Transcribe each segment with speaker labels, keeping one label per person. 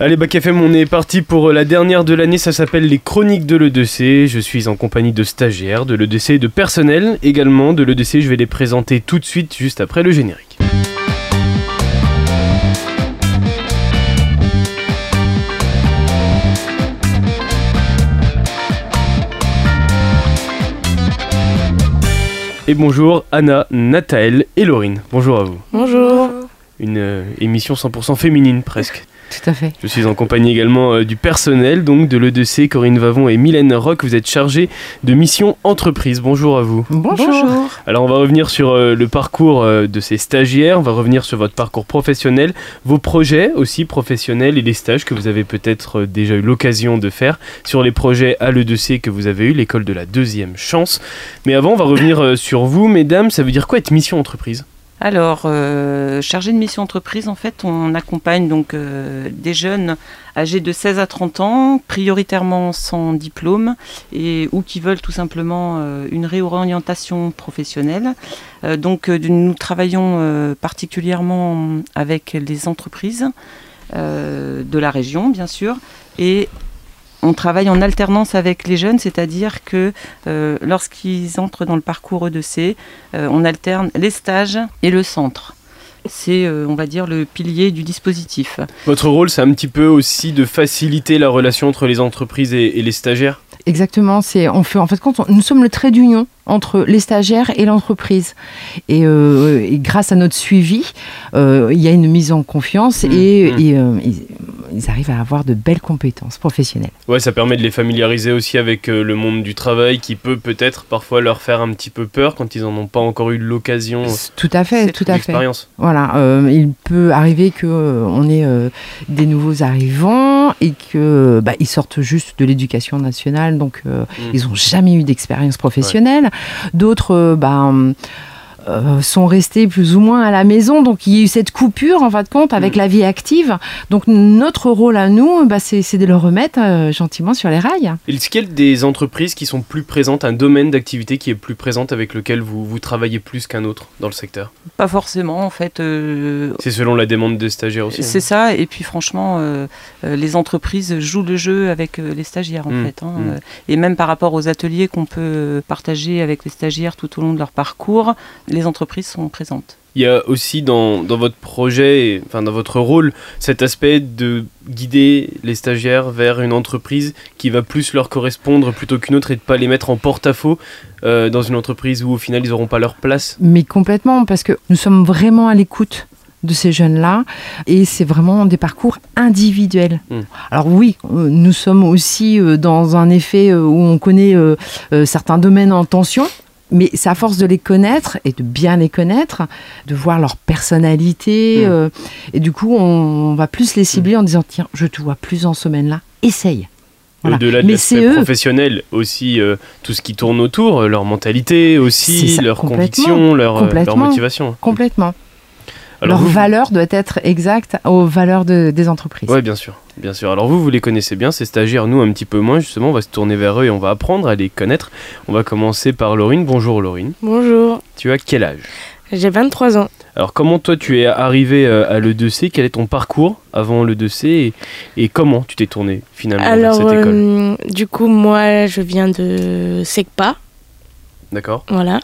Speaker 1: Allez, Bac FM, on est parti pour la dernière de l'année. Ça s'appelle les Chroniques de l'EDC. Je suis en compagnie de stagiaires, de l'EDC et de personnel également de l'EDC. Je vais les présenter tout de suite, juste après le générique. Et bonjour Anna, Nathaël et Laurine. Bonjour à vous.
Speaker 2: Bonjour.
Speaker 1: Une euh, émission 100% féminine presque.
Speaker 2: Tout à fait.
Speaker 1: Je suis en compagnie également euh, du personnel, donc de l'EDC, Corinne Vavon et Mylène Rock. Vous êtes chargée de mission entreprise. Bonjour à vous.
Speaker 2: Bonjour.
Speaker 1: Alors on va revenir sur euh, le parcours euh, de ces stagiaires, on va revenir sur votre parcours professionnel, vos projets aussi professionnels et les stages que vous avez peut-être euh, déjà eu l'occasion de faire sur les projets à l'EDC que vous avez eu, l'école de la deuxième chance. Mais avant, on va revenir euh, sur vous, mesdames. Ça veut dire quoi être mission entreprise?
Speaker 3: Alors, euh, chargé de mission entreprise, en fait, on accompagne donc euh, des jeunes âgés de 16 à 30 ans, prioritairement sans diplôme, et ou qui veulent tout simplement euh, une réorientation professionnelle. Donc, nous travaillons particulièrement avec les entreprises de la région, bien sûr, et on travaille en alternance avec les jeunes, c'est-à-dire que euh, lorsqu'ils entrent dans le parcours E2C, euh, on alterne les stages et le centre. C'est, euh, on va dire, le pilier du dispositif.
Speaker 1: Votre rôle, c'est un petit peu aussi de faciliter la relation entre les entreprises et, et les stagiaires?
Speaker 2: Exactement. C'est on fait en fait on- nous sommes le trait d'union entre les stagiaires et l'entreprise. Et, euh, et grâce à notre suivi, euh, il y a une mise en confiance
Speaker 1: Mmh,
Speaker 2: et,
Speaker 1: mmh.
Speaker 2: et, euh, ils arrivent à avoir de belles compétences professionnelles.
Speaker 1: Ouais, ça permet de les familiariser aussi avec euh, le monde du travail qui peut peut-être parfois leur faire un petit peu peur quand ils en ont pas encore eu l'occasion,
Speaker 2: Tout à fait, tout à fait. Voilà, euh, il peut arriver que euh, on ait euh, des nouveaux arrivants et que bah, ils sortent juste de l'éducation nationale, donc euh,
Speaker 1: Mm.
Speaker 2: ils n'ont jamais eu d'expérience professionnelle. D'autres, euh, bah, euh, sont restés plus ou moins à la maison, donc il y a eu cette coupure en fin de compte avec
Speaker 1: Mm.
Speaker 2: la vie active. Donc notre rôle à nous, bah, c'est de le remettre euh, gentiment sur les rails.
Speaker 1: Est-ce qu'il y a des entreprises qui sont plus présentes, un domaine d'activité qui est plus présente avec lequel vous, vous travaillez plus qu'un autre dans le secteur?
Speaker 3: Pas forcément, en fait. euh,
Speaker 1: C'est selon la demande des stagiaires aussi.
Speaker 3: c'est ça, et puis franchement, les entreprises jouent le jeu avec les stagiaires en
Speaker 1: Mm,
Speaker 3: fait. hein,
Speaker 1: mm.
Speaker 3: et même par rapport aux ateliers qu'on peut partager avec les stagiaires tout au long de leur parcours, les entreprises sont présentes.
Speaker 1: Il y a aussi dans, dans votre projet, et- enfin dans votre rôle, cet aspect de guider les stagiaires vers une entreprise qui va plus leur correspondre plutôt qu'une autre et de pas les mettre en porte-à-faux euh, dans une entreprise où au final ils n'auront pas leur place.
Speaker 2: Mais complètement, parce que nous sommes vraiment à l'écoute de ces jeunes-là et c'est vraiment des parcours individuels.
Speaker 1: Mm.
Speaker 2: Alors oui, euh, nous sommes aussi euh, dans un effet où on connaît certains domaines en tension. Mais c'est à force de les connaître et de bien les connaître, de voir leur personnalité.
Speaker 1: Mm.
Speaker 2: euh, et du coup, on va plus les cibler en disant Tiens, je te vois plus dans ce domaine-là, essaye. Voilà.
Speaker 1: Au-delà de l'aspect professionnel, aussi euh, tout ce qui tourne autour, euh, leur mentalité aussi,
Speaker 2: ça,
Speaker 1: leur
Speaker 2: complètement,
Speaker 1: conviction, leur, leur motivation.
Speaker 2: Complètement.
Speaker 1: Alors
Speaker 2: leur
Speaker 1: vous-
Speaker 2: valeur doit être exacte aux valeurs de- des entreprises.
Speaker 1: Ouais, bien sûr, bien sûr. Alors vous, vous les connaissez bien, ces stagiaires, nous un petit peu moins. Justement, on va se tourner vers eux et on va apprendre à les connaître. On va commencer par Laurine. Bonjour Laurine.
Speaker 4: Bonjour,
Speaker 1: Tu as quel âge?
Speaker 4: J'ai 23 ans.
Speaker 1: Alors comment toi tu es arrivé euh, à l'E2C Quel est ton parcours avant l'E2C et, et comment tu t'es tourné finalement
Speaker 4: Alors,
Speaker 1: vers cette école
Speaker 4: euh, du coup, moi, je viens de SECPA,
Speaker 1: D'accord
Speaker 4: voilà.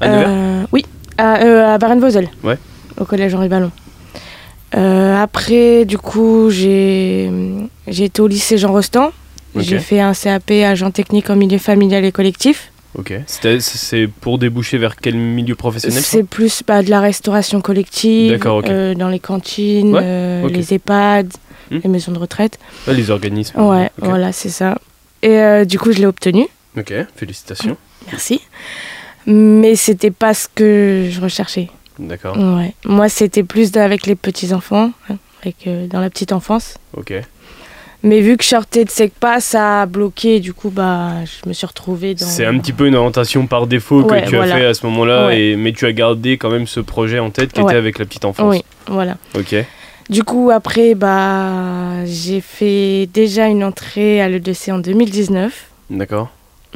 Speaker 1: À
Speaker 4: Euh, Oui, à, euh, à Barenvosel.
Speaker 1: Ouais.
Speaker 4: Au collège Henri Ballon. Euh, après, du coup, j'ai été au lycée Jean Rostand. J'ai fait un CAP agent technique en milieu familial et collectif.
Speaker 1: Ok. C'est pour déboucher vers quel milieu professionnel
Speaker 4: C'est plus bah, de la restauration collective,
Speaker 1: D'accord, ok.
Speaker 4: euh, dans les cantines,
Speaker 1: Ouais,
Speaker 4: euh, les EHPAD,
Speaker 1: Hmm.
Speaker 4: les maisons de retraite.
Speaker 1: Ah, Les organismes.
Speaker 4: Ouais, voilà, c'est ça. Et du coup, je l'ai obtenu.
Speaker 1: Ok, félicitations.
Speaker 4: Merci. Mais c'était pas ce que je recherchais.
Speaker 1: D'accord.
Speaker 4: Ouais. Moi, c'était plus avec les petits enfants, hein, avec, euh, dans la petite enfance.
Speaker 1: Ok.
Speaker 4: Mais vu que je sortais de SECPA, ça a bloqué. Du coup, bah, je me suis retrouvée dans.
Speaker 1: C'est un petit peu une orientation par défaut
Speaker 4: Ouais,
Speaker 1: que tu
Speaker 4: voilà.
Speaker 1: as fait à ce moment-là,
Speaker 4: Ouais.
Speaker 1: et, mais tu as gardé quand même ce projet en tête qui
Speaker 4: Ouais.
Speaker 1: était avec la petite enfance.
Speaker 4: Oui, voilà.
Speaker 1: Ok.
Speaker 4: Du coup, après, bah, j'ai fait déjà une entrée à l'E2C en 2019.
Speaker 1: D'accord.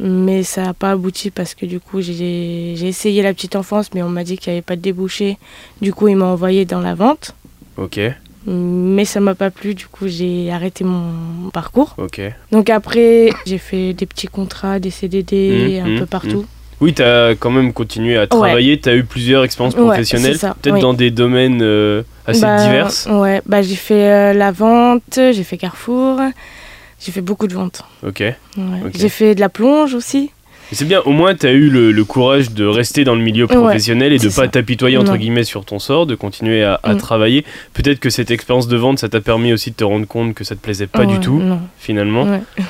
Speaker 4: Mais ça n'a pas abouti parce que du coup, j'ai essayé la petite enfance, mais on m'a dit qu'il n'y avait pas de débouché. Du coup, ils m'ont envoyé dans la vente.
Speaker 1: Ok.
Speaker 4: mais ça m'a pas plu, du coup j'ai arrêté mon parcours.
Speaker 1: Ok.
Speaker 4: Donc après, j'ai fait des petits contrats, des CDD,
Speaker 1: Mmh,
Speaker 4: un
Speaker 1: mmh,
Speaker 4: peu partout.
Speaker 1: Oui, tu as quand même continué à travailler, tu as eu plusieurs expériences
Speaker 4: Ouais,
Speaker 1: professionnelles, peut-être
Speaker 4: oui.
Speaker 1: dans des domaines euh, assez
Speaker 4: Bah,
Speaker 1: diverses.
Speaker 4: Ouais, bah j'ai fait euh, la vente, j'ai fait Carrefour, j'ai fait beaucoup de ventes.
Speaker 1: Ok.
Speaker 4: Ouais. J'ai fait de la plonge aussi.
Speaker 1: C'est bien, au moins tu as eu le, le courage de rester dans le milieu
Speaker 4: Ouais,
Speaker 1: professionnel et de
Speaker 4: c'est
Speaker 1: pas t'apitoyer entre
Speaker 4: Non.
Speaker 1: guillemets sur ton sort, de continuer à, à
Speaker 4: Mm.
Speaker 1: travailler. Peut-être que cette expérience de vente, ça t'a permis aussi de te rendre compte que ça te plaisait pas du tout,
Speaker 4: Non.
Speaker 1: finalement.
Speaker 4: Ouais.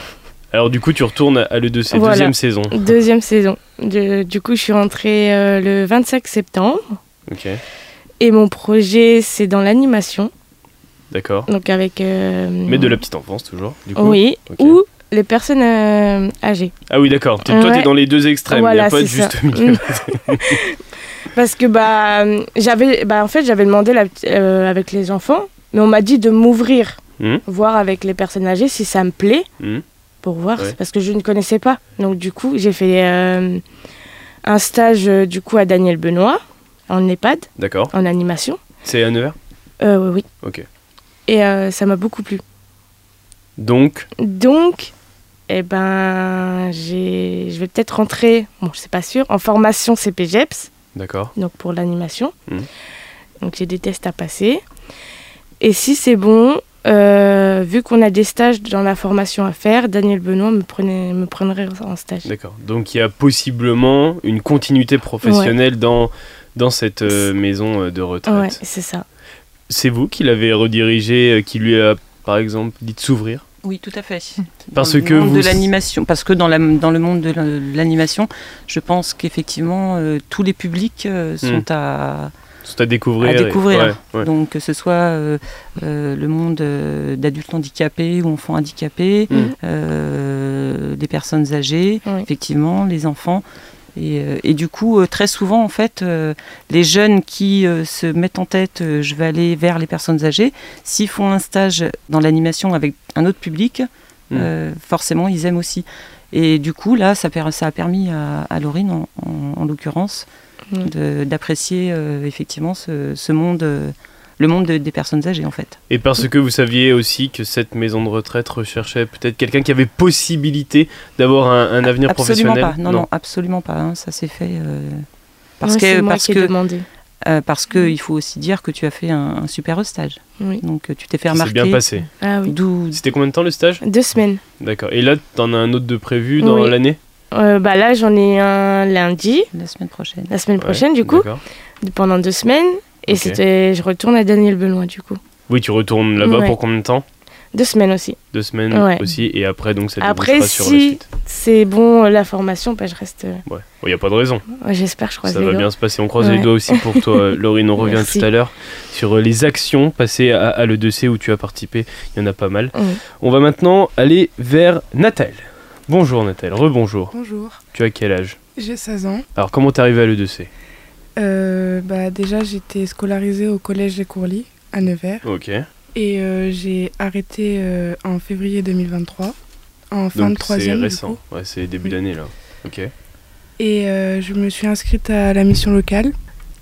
Speaker 1: Alors du coup, tu retournes à l'E2C,
Speaker 4: Voilà.
Speaker 1: deuxième saison.
Speaker 4: Deuxième saison. De- du coup, je suis rentrée euh, le 25 septembre.
Speaker 1: Ok,
Speaker 4: Et mon projet, c'est dans l'animation.
Speaker 1: D'accord.
Speaker 4: Donc avec. euh,
Speaker 1: Mais de la petite enfance toujours, du coup.
Speaker 4: Oui, ou les personnes euh, âgées.
Speaker 1: Ah oui, d'accord. T'es- Toi, t'es
Speaker 4: Ouais.
Speaker 1: dans les deux extrêmes. Il n'y a pas de juste milieu.
Speaker 4: Parce que bah j'avais bah en fait j'avais demandé la, euh, avec les enfants, mais on m'a dit de m'ouvrir,
Speaker 1: Mhm.
Speaker 4: voir avec les personnes âgées si ça me plaît
Speaker 1: Mhm.
Speaker 4: pour voir
Speaker 1: Ouais.
Speaker 4: parce que je ne connaissais pas. Donc du coup j'ai fait un stage du coup à Daniel Benoît en EHPAD
Speaker 1: D'accord.
Speaker 4: en animation.
Speaker 1: C'est à Nevers?
Speaker 4: Euh, oui oui.
Speaker 1: Ok.
Speaker 4: Et euh, ça m'a beaucoup plu.
Speaker 1: Donc,
Speaker 4: Donc eh ben j'ai je vais peut-être rentrer, bon je sais pas sûr, en formation CPGEPS.
Speaker 1: d'accord.
Speaker 4: donc pour l'animation.
Speaker 1: Mhm.
Speaker 4: Donc j'ai des tests à passer. Et si c'est bon, euh, vu qu'on a des stages dans la formation à faire, Daniel Benoît me, prenait, me prendrait en stage.
Speaker 1: D'accord. Donc il y a possiblement une continuité professionnelle dans, dans cette euh, maison de retraite.
Speaker 4: Ouais, c'est ça.
Speaker 1: C'est vous qui l'avez redirigé, euh, qui lui a par exemple dit de s'ouvrir?
Speaker 3: Oui, tout à fait.
Speaker 1: Parce
Speaker 3: dans le
Speaker 1: que
Speaker 3: monde
Speaker 1: vous-
Speaker 3: de l'animation, parce que dans, la, dans le monde de la- l'animation, je pense qu'effectivement euh, tous les publics euh, sont
Speaker 1: Hmm.
Speaker 3: à,
Speaker 1: C'est à découvrir.
Speaker 3: À
Speaker 1: et-
Speaker 3: découvrir.
Speaker 1: ouais, ouais.
Speaker 3: donc que ce soit euh, euh, le monde euh, d'adultes handicapés ou enfants handicapés,
Speaker 1: Hmm.
Speaker 3: euh, des personnes âgées,
Speaker 4: Oui.
Speaker 3: effectivement, les enfants. Et, euh, et du coup, euh, très souvent, en fait, euh, les jeunes qui se mettent en tête, je vais aller vers les personnes âgées, s'ils font un stage dans l'animation avec un autre public,
Speaker 1: Mm.
Speaker 3: euh, forcément, ils aiment aussi. Et du coup, là, ça, a permis à, à Laurine, en, en- en l'occurrence,
Speaker 4: Mm.
Speaker 3: de- d'apprécier euh, effectivement ce, ce monde, euh, le monde de- des personnes âgées, en fait.
Speaker 1: Et parce que vous saviez aussi que cette maison de retraite recherchait peut-être quelqu'un qui avait possibilité d'avoir un, un avenir
Speaker 3: absolument
Speaker 1: professionnel.
Speaker 3: pas. Non, non, absolument pas. hein, Ça s'est fait. euh, parce
Speaker 4: Ouais,
Speaker 3: que,
Speaker 4: c'est moi
Speaker 3: parce
Speaker 4: qui ai
Speaker 3: que,
Speaker 4: demandé.
Speaker 3: euh, parce que il faut aussi dire que tu as fait un, un super stage.
Speaker 4: Oui.
Speaker 3: Donc euh, tu t'es fait
Speaker 1: Ça s'est
Speaker 3: remarquer.
Speaker 1: bien passé.
Speaker 4: Ah oui.
Speaker 1: C'était combien de temps le stage
Speaker 4: Deux semaines.
Speaker 1: D'accord. Et là, t'en as un autre de prévu dans
Speaker 4: Oui.
Speaker 1: l'année
Speaker 4: Euh, bah là, j'en ai un lundi,
Speaker 3: la semaine prochaine.
Speaker 4: la semaine
Speaker 1: Ouais,
Speaker 4: prochaine, du coup, pendant deux semaines. Et c'était, je retourne à Daniel Benoît, du coup.
Speaker 1: Oui, tu retournes là-bas
Speaker 4: Ouais.
Speaker 1: pour combien de temps?
Speaker 4: Deux semaines aussi.
Speaker 1: Deux semaines
Speaker 4: Ouais.
Speaker 1: aussi. Et après, donc, ça
Speaker 4: Après,
Speaker 1: sur la
Speaker 4: si
Speaker 1: suite.
Speaker 4: c'est bon, la formation, bah, je reste. euh,
Speaker 1: Ouais. Il n'y a pas de raison.
Speaker 4: ouais, J'espère, je croise
Speaker 1: Ça
Speaker 4: les
Speaker 1: va bien se passer. On croise les doigts aussi pour toi, Laurine. On revient
Speaker 4: Merci.
Speaker 1: tout à l'heure sur euh, les actions passées à, à l'E2C où tu as participé. Il y en a pas mal.
Speaker 4: Oui.
Speaker 1: On va maintenant aller vers Natal. Bonjour Natal, rebonjour.
Speaker 5: Bonjour,
Speaker 1: Tu as quel âge?
Speaker 5: J'ai 16 ans.
Speaker 1: Alors comment t'es arrivé à l'E2C
Speaker 5: Euh, bah, déjà, j'étais scolarisée au collège des Courlis à Nevers
Speaker 1: Ok.
Speaker 5: et euh, j'ai arrêté euh, en février 2023, en fin de
Speaker 1: Donc c'est
Speaker 5: troisième. du
Speaker 1: récent. Ouais, c'est début
Speaker 5: Oui.
Speaker 1: d'année là. Ok.
Speaker 5: Et je me suis inscrite à la mission locale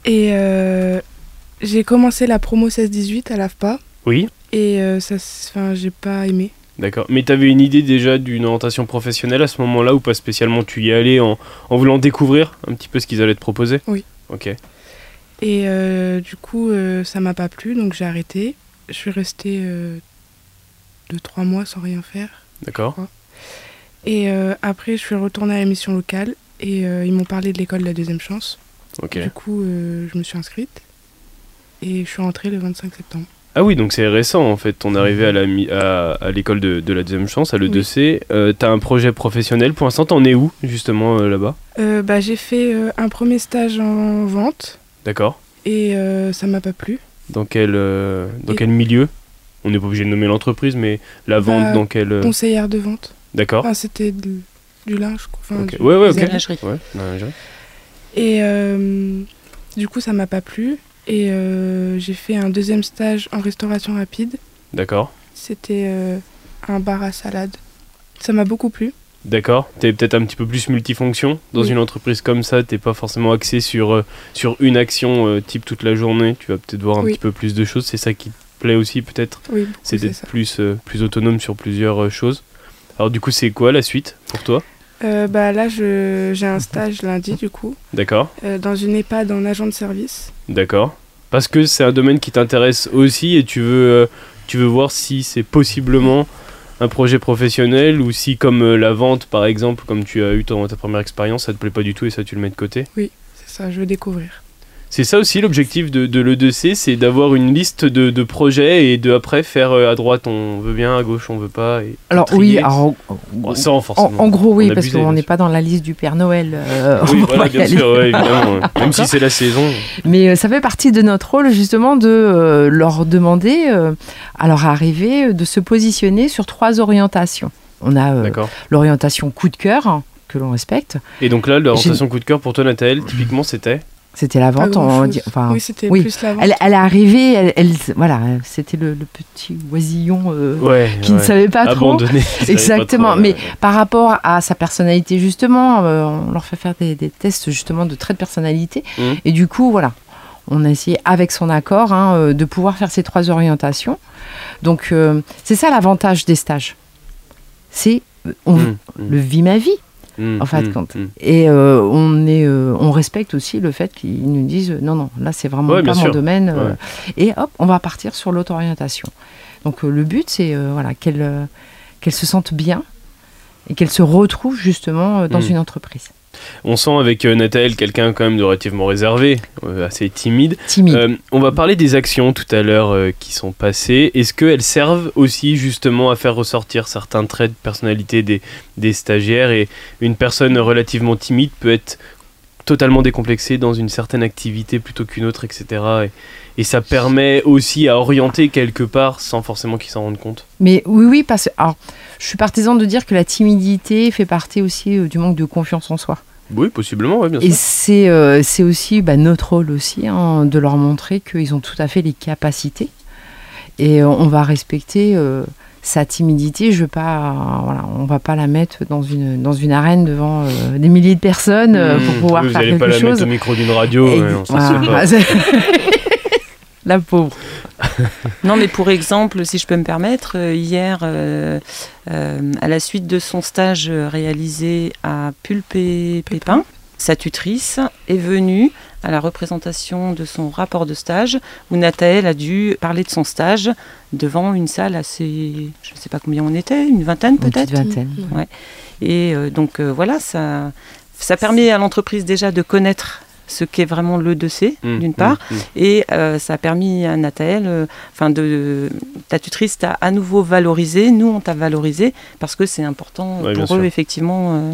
Speaker 5: et j'ai commencé la promo 16-18 à l'AFPA
Speaker 1: Oui.
Speaker 5: et ça, enfin, j'ai pas aimé.
Speaker 1: D'accord. Mais t'avais une idée déjà d'une orientation professionnelle à ce moment-là ou pas spécialement? Tu y allais en, en voulant découvrir un petit peu ce qu'ils allaient te proposer?
Speaker 5: Oui.
Speaker 1: Ok.
Speaker 5: Et euh, du coup, euh, ça m'a pas plu, donc j'ai arrêté. Je suis restée euh, deux, trois mois sans rien faire.
Speaker 1: D'accord.
Speaker 5: Et euh, après, je suis retournée à la mission locale et euh, ils m'ont parlé de l'école de la deuxième chance.
Speaker 1: Ok.
Speaker 5: Du coup, je me suis inscrite et je suis rentrée le 25 septembre.
Speaker 1: Ah oui, donc c'est récent en fait, ton arrivée à la mi- à, à l'école de, de la deuxième chance, à l'E2C. Euh, T'as un projet professionnel, pour l'instant t'en es où justement euh, là-bas?
Speaker 5: Euh, bah, j'ai fait un premier stage en vente
Speaker 1: D'accord.
Speaker 5: et ça m'a pas plu.
Speaker 1: Dans quel, dans
Speaker 5: Et-
Speaker 1: quel milieu? On n'est pas obligé de nommer l'entreprise, mais la vente
Speaker 5: Bah,
Speaker 1: dans quel...
Speaker 5: Conseillère de vente.
Speaker 1: D'accord.
Speaker 5: Enfin, c'était du linge. Enfin,
Speaker 1: Ok.
Speaker 5: du-
Speaker 1: Ouais, ouais, ok.
Speaker 3: Lingerie.
Speaker 1: Ouais, lingerie.
Speaker 5: Et du coup, ça m'a pas plu. Et euh, j'ai fait un deuxième stage en restauration rapide.
Speaker 1: D'accord.
Speaker 5: C'était euh, un bar à salade. Ça m'a beaucoup plu.
Speaker 1: D'accord. T'es peut-être un petit peu plus multifonction. Dans
Speaker 5: Oui.
Speaker 1: une entreprise comme ça, t'es pas forcément axé sur, euh, sur une action euh, type toute la journée. Tu vas peut-être voir un
Speaker 5: Oui.
Speaker 1: petit peu plus de choses. C'est ça qui plaît aussi peut-être?
Speaker 5: Oui,
Speaker 1: C'est d'être plus, euh, plus autonome sur plusieurs choses. Alors du coup, c'est quoi la suite pour toi?
Speaker 5: Bah, là, j'ai un stage lundi, du coup,
Speaker 1: D'accord
Speaker 5: dans une EHPAD en agent de service.
Speaker 1: D'accord. Parce que c'est un domaine qui t'intéresse aussi et tu veux, euh, tu veux voir si c'est possiblement un projet professionnel ou si comme euh, la vente par exemple, comme tu as eu ton- ta première expérience, ça te plaît pas du tout et ça tu le mets de côté.
Speaker 5: C'est ça, je veux découvrir.
Speaker 1: C'est ça aussi l'objectif de, de l'E2C, c'est d'avoir une liste de, de projets et de après faire euh, à droite on veut bien, à gauche on veut pas. Et
Speaker 2: Alors
Speaker 1: trier.
Speaker 2: oui, alors,
Speaker 1: Bon, sans
Speaker 2: en,
Speaker 1: forcément.
Speaker 2: en gros oui, parce qu'on n'est pas dans la liste du Père Noël. euh,
Speaker 1: Oui, voilà, bien sûr, ouais, évidemment. Même si c'est la saison.
Speaker 2: Mais euh, ça fait partie de notre rôle justement de euh, leur demander à leur arrivée de se positionner sur trois orientations. On a l'orientation coup de cœur hein, que l'on respecte.
Speaker 1: Et donc là, l'orientation coup de cœur pour toi, Nathalie, typiquement, c'était?
Speaker 2: C'était la vente. on
Speaker 5: grand-chose.
Speaker 2: dit- enfin,
Speaker 5: oui, c'était
Speaker 2: oui.
Speaker 5: plus la vente.
Speaker 2: elle, elle est arrivée, elle, elle- voilà, c'était le, le petit oisillon euh,
Speaker 1: Ouais.
Speaker 2: qui ne savait pas trop.
Speaker 1: Abandonné. pas
Speaker 2: Exactement,
Speaker 1: trop,
Speaker 2: mais
Speaker 1: ouais.
Speaker 2: par rapport à sa personnalité justement, euh, on leur fait faire des, des tests justement de traits de personnalité.
Speaker 1: Mhm.
Speaker 2: Et du coup, voilà, on a essayé avec son accord hein, euh, de pouvoir faire ces trois orientations. Donc euh, c'est ça l'avantage des stages. C'est on
Speaker 1: Mmh, mmh,
Speaker 2: le vit ma vie
Speaker 1: mmh,
Speaker 2: en fin de compte. et euh, on est euh, on respecte aussi le fait qu'ils nous disent non non là c'est vraiment
Speaker 1: Ouais,
Speaker 2: pas mon
Speaker 1: sûr.
Speaker 2: domaine euh,
Speaker 1: Ouais.
Speaker 2: et hop on va partir sur l'autre orientation. Donc le but c'est voilà qu'elle euh, qu'elle se sente bien et qu'elle se retrouve justement dans
Speaker 1: Mm.
Speaker 2: une entreprise
Speaker 1: On sent avec euh, Nathalie quelqu'un quand même de relativement réservé, euh, assez timide.
Speaker 2: timide.
Speaker 1: Euh, on va parler des actions tout à l'heure qui sont passées. Est-ce qu'elles servent aussi justement à faire ressortir certains traits de personnalité des, des stagiaires et une personne relativement timide peut être totalement décomplexée dans une certaine activité plutôt qu'une autre, etc. Et, et ça permet aussi à orienter quelque part sans forcément qu'ils s'en rendent compte?
Speaker 2: Mais oui oui parce que alors je suis partisan de dire que la timidité fait partie aussi du manque de confiance en soi.
Speaker 1: Oui, possiblement, oui, bien
Speaker 2: Et
Speaker 1: sûr.
Speaker 2: c'est euh, c'est aussi bah, notre rôle aussi hein, de leur montrer qu'ils ont tout à fait les capacités. Et on va respecter euh, sa timidité. Je veux pas, euh, voilà, on va pas la mettre dans une dans une arène devant euh, des milliers de personnes euh, pour
Speaker 1: Mmh.
Speaker 2: pouvoir
Speaker 1: Oui, vous
Speaker 2: faire
Speaker 1: allez
Speaker 2: quelque
Speaker 1: pas la
Speaker 2: chose.
Speaker 1: mettre au micro d'une radio.
Speaker 2: Et-
Speaker 1: ouais,
Speaker 2: voilà. la pauvre.
Speaker 3: Non, mais pour exemple, si je peux me permettre, euh, hier, euh, euh, à la suite de son stage réalisé à Pulpé Pépin, sa tutrice est venue à la représentation de son rapport de stage où Nathalie a dû parler de son stage devant une salle assez, je ne sais pas combien on était, une vingtaine
Speaker 2: Une
Speaker 3: peut-être.
Speaker 2: vingtaine.
Speaker 3: Et euh, donc voilà, ça, ça permet à l'entreprise déjà de connaître ce qu'est vraiment le 2C,
Speaker 1: Mmh,
Speaker 3: d'une part,
Speaker 1: mmh, mmh.
Speaker 3: et euh, ça a permis à Nathalie, euh, enfin de ta tutrice t'a à nouveau valorisé, nous on t'a valorisé parce que c'est important
Speaker 1: Ouais,
Speaker 3: pour eux
Speaker 1: sûr.
Speaker 3: effectivement. euh,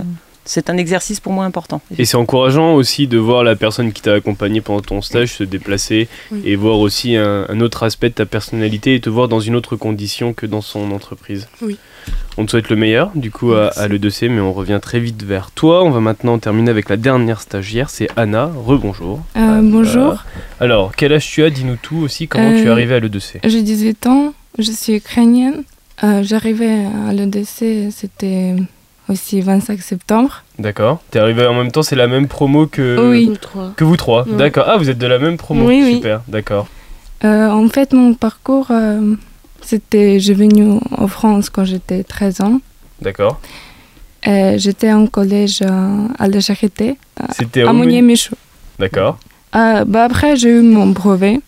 Speaker 3: c'est un exercice pour moi important.
Speaker 1: Et c'est encourageant aussi de voir la personne qui t'a accompagné pendant ton stage se déplacer
Speaker 5: Oui.
Speaker 1: et voir aussi un, un autre aspect de ta personnalité et te voir dans une autre condition que dans son entreprise.
Speaker 5: Oui.
Speaker 1: On te souhaite le meilleur du coup à, à l'E2C, mais on revient très vite vers toi. On va maintenant terminer avec la dernière stagiaire, c'est Anna. Rebonjour.
Speaker 6: Euh, bonjour,
Speaker 1: Alors, quel âge tu as Dis-nous tout aussi, comment tu es
Speaker 6: Euh,
Speaker 1: arrivée à l'E2C
Speaker 6: j'ai 18 ans, je suis ukrainienne. Euh, J'arrivais à l'EDC, c'était aussi 25 septembre.
Speaker 1: D'accord. T'es arrivée en même temps, c'est la même promo que,
Speaker 6: Oui.
Speaker 1: Que vous trois. D'accord. Ah, vous êtes de la même promo.
Speaker 6: Oui, oui.
Speaker 1: Super, d'accord.
Speaker 6: Euh, en fait, mon parcours, euh, c'était, j'ai venu en France quand j'étais 13 ans.
Speaker 1: D'accord.
Speaker 6: Euh, J'étais en collège euh, à la Charité,
Speaker 1: C'était
Speaker 6: à
Speaker 1: au
Speaker 6: Mounier-Michaud.
Speaker 1: D'accord.
Speaker 6: Euh, bah après, j'ai eu mon brevet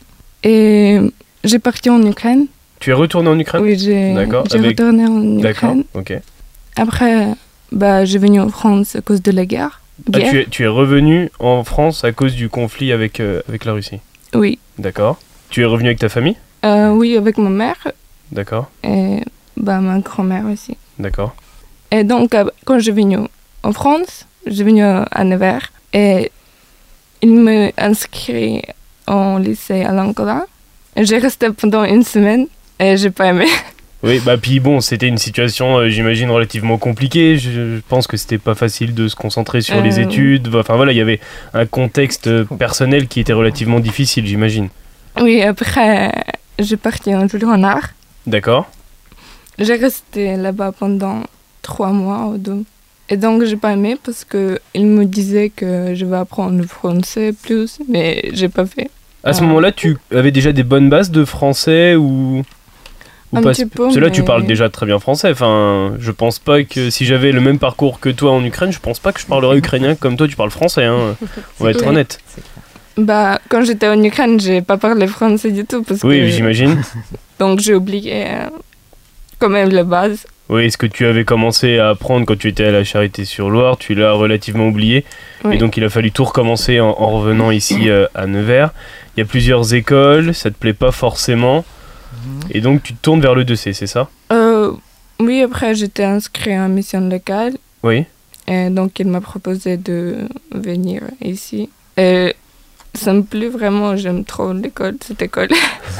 Speaker 6: et j'ai parti en Ukraine.
Speaker 1: Tu es retourné en Ukraine?
Speaker 6: Oui, j'ai
Speaker 1: D'accord,
Speaker 6: j'ai
Speaker 1: avec-
Speaker 6: retourné en
Speaker 1: D'accord.
Speaker 6: Ukraine.
Speaker 1: Ok.
Speaker 6: Après, bah, j'ai venu en France à cause de la guerre.
Speaker 1: Ah,
Speaker 6: Guerre.
Speaker 1: tu, es, tu es revenu en France à cause du conflit avec, euh, avec la Russie?
Speaker 6: Oui.
Speaker 1: D'accord. Tu es revenu avec ta famille?
Speaker 6: Euh, oui, avec ma mère
Speaker 1: D'accord.
Speaker 6: et bah, ma grand-mère aussi.
Speaker 1: D'accord.
Speaker 6: Et donc, euh, quand je suis venue en France, je suis venue à Nevers et il m'a inscrit en lycée à l'Angola. Et J'ai resté pendant une semaine et j'ai pas aimé.
Speaker 1: Oui, bah puis bon, c'était une situation, euh, j'imagine, relativement compliquée. Je, je pense que c'était pas facile de se concentrer sur les
Speaker 6: Euh,
Speaker 1: études. Enfin voilà, il y avait un contexte personnel qui était relativement difficile, j'imagine.
Speaker 6: Oui, après, j'ai parti en Julie Renard.
Speaker 1: D'accord.
Speaker 6: J'ai resté là-bas pendant trois mois ou deux. Et donc, j'ai pas aimé parce que il me disait que je vais apprendre le français plus, mais j'ai pas fait.
Speaker 1: À ce moment-là, tu avais déjà des bonnes bases de français ou. ou
Speaker 6: Un
Speaker 1: pas
Speaker 6: petit peu,
Speaker 1: Parce que là, tu parles déjà très bien français. Enfin, je pense pas que si j'avais le même parcours que toi en Ukraine, je pense pas que je parlerais ukrainien comme toi, tu parles français. Hein. On va être honnête.
Speaker 6: Bah, quand j'étais en Ukraine, j'ai pas parlé français du tout parce
Speaker 1: Oui,
Speaker 6: que
Speaker 1: j'imagine.
Speaker 6: donc j'ai oublié euh, quand même la base.
Speaker 1: Oui, ce que tu avais commencé à apprendre quand tu étais à la Charité-sur-Loire, tu l'as relativement oublié.
Speaker 6: Oui.
Speaker 1: Et donc, il a fallu tout recommencer en, en revenant ici euh, à Nevers. Il y a plusieurs écoles, ça te plaît pas forcément. Et donc, tu te tournes vers le 2C, c'est ça?
Speaker 6: Euh, oui, après j'étais inscrit à mission locale
Speaker 1: Oui.
Speaker 6: et donc il m'a proposé de venir ici. Et ça me plaît vraiment, j'aime trop l'école, cette école.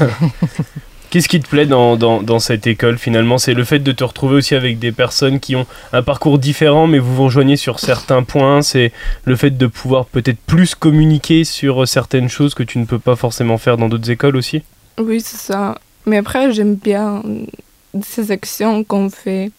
Speaker 1: Qu'est-ce qui te plaît dans, dans, dans cette école finalement? C'est le fait de te retrouver aussi avec des personnes qui ont un parcours différent mais vous vous rejoignez sur certains points. C'est le fait de pouvoir peut-être plus communiquer sur certaines choses que tu ne peux pas forcément faire dans d'autres écoles aussi?
Speaker 6: Oui, c'est ça. Mais après, j'aime bien ces actions qu'on fait.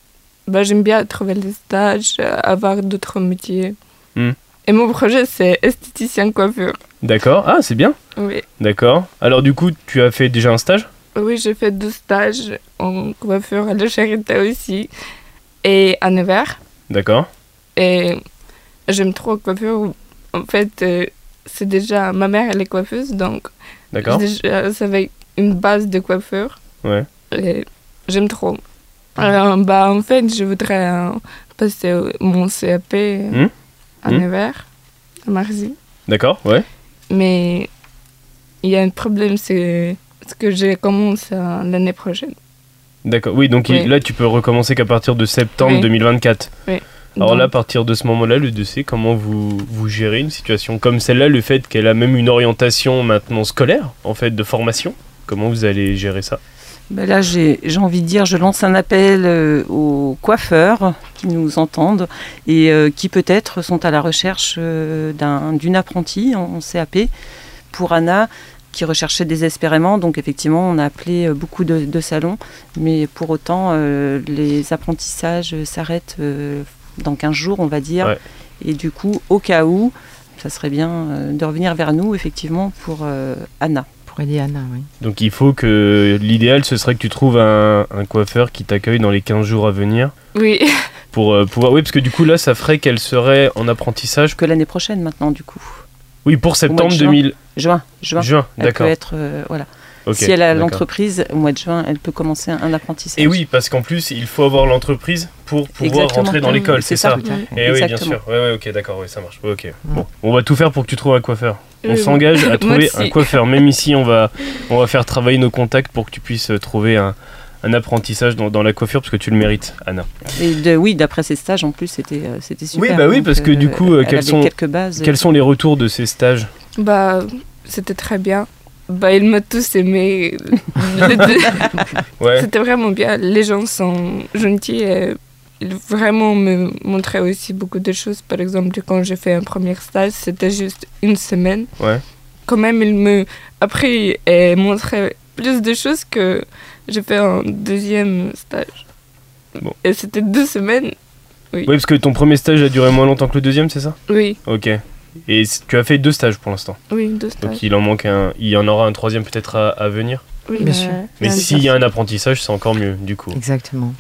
Speaker 6: Bah, j'aime bien trouver des stages, euh, avoir d'autres métiers.
Speaker 1: Hmm.
Speaker 6: Et mon projet, c'est esthéticien coiffure.
Speaker 1: D'accord. Ah, c'est bien.
Speaker 6: Oui,
Speaker 1: D'accord. Alors du coup, tu as fait déjà un stage?
Speaker 6: Oui j'ai fait deux stages en coiffure à la Charité aussi et à Nevers.
Speaker 1: D'accord.
Speaker 6: Et j'aime trop la coiffure. En fait, euh, c'est déjà ma mère, elle est coiffeuse, donc
Speaker 1: D'accord.
Speaker 6: savais une base de coiffure.
Speaker 1: Ouais.
Speaker 6: Et j'aime trop. Alors, bah, en fait, je voudrais euh, passer mon CAP euh,
Speaker 1: Hmm.
Speaker 6: à
Speaker 1: Hmm.
Speaker 6: Nevers, à Marzy.
Speaker 1: D'accord, ouais.
Speaker 6: Mais il y a un problème, c'est que je commence euh, l'année prochaine.
Speaker 1: D'accord. Oui, donc
Speaker 6: Oui.
Speaker 1: là, tu peux recommencer qu'à partir de septembre
Speaker 6: Oui.
Speaker 1: 2024. Alors
Speaker 6: Donc,
Speaker 1: là, à partir de ce moment-là, le 2C, comment vous, vous gérez une situation comme celle-là, le fait qu'elle a même une orientation maintenant scolaire, en fait, de formation? Comment vous allez gérer ça?
Speaker 3: Ben là, j'ai j'ai envie de dire, je lance un appel euh, aux coiffeurs qui nous entendent et euh, qui peut-être sont à la recherche euh, d'un- d'une apprentie en CAP pour Anna qui recherchait désespérément. Donc effectivement, on a appelé euh, beaucoup de, de salons, mais pour autant, euh, les apprentissages s'arrêtent euh, dans 15 jours, on va dire.
Speaker 1: Ouais.
Speaker 3: Et du coup, au cas où, ça serait bien euh, de revenir vers nous, effectivement, pour euh, Anna.
Speaker 2: Pour Eliana, oui.
Speaker 1: Donc il faut que l'idéal, ce serait que tu trouves un, un coiffeur qui t'accueille dans les 15 jours à venir
Speaker 6: Oui,
Speaker 1: pour euh, pouvoir... Oui, parce que du coup, là, ça ferait qu'elle serait en apprentissage.
Speaker 3: Que l'année prochaine, maintenant, du coup.
Speaker 1: Oui, pour septembre
Speaker 3: juin.
Speaker 1: 2000...
Speaker 3: Juin, juin.
Speaker 1: Juin,
Speaker 3: Elle
Speaker 1: d'accord.
Speaker 3: peut être, euh, voilà. Si elle a l'entreprise, au mois de juin, elle peut commencer un, un apprentissage.
Speaker 1: Et oui, parce qu'en plus, il faut avoir l'entreprise pour pouvoir
Speaker 3: Exactement.
Speaker 1: rentrer dans l'école, c'est ça,
Speaker 3: fait.
Speaker 1: Et oui, bien sûr. Ouais, ouais, ok, d'accord, oui, ça marche. Ok. Bon, on va tout faire pour que tu trouves un coiffeur. On
Speaker 6: Oui,
Speaker 1: s'engage à trouver un coiffeur. Même ici, on va, on va faire travailler nos contacts pour que tu puisses trouver un, un apprentissage dans, dans la coiffure, parce que tu le mérites, Anna.
Speaker 3: Et de, oui, d'après ses stages, en plus, c'était euh, c'était super.
Speaker 1: Oui, bah oui, parce que du coup, euh, quels sont-
Speaker 3: quelques bases.
Speaker 1: Quels sont les retours de ces stages?
Speaker 6: Bah, c'était très bien. Bah, ils m'ont tous aimé. Les deux-
Speaker 1: Ouais.
Speaker 6: C'était vraiment bien. Les gens sont gentils et ils vraiment me montraient aussi beaucoup de choses. Par exemple, quand j'ai fait un premier stage, c'était juste une semaine.
Speaker 1: Ouais.
Speaker 6: Quand même, ils me appris et montraient plus de choses que j'ai fait un deuxième stage.
Speaker 1: Bon.
Speaker 6: Et c'était deux semaines.
Speaker 1: Oui, parce que ton premier stage a duré moins longtemps que le deuxième, c'est ça?
Speaker 6: Oui,
Speaker 1: Ok. Et tu as fait deux stages pour l'instant.
Speaker 6: oui, deux stages.
Speaker 1: Donc il en manque un. Il y en aura un troisième peut-être à, à venir.
Speaker 6: Oui,
Speaker 2: Bien sûr.
Speaker 1: Mais
Speaker 6: l'année
Speaker 1: s'il y a un apprentissage, c'est encore mieux, du coup.
Speaker 2: Exactement.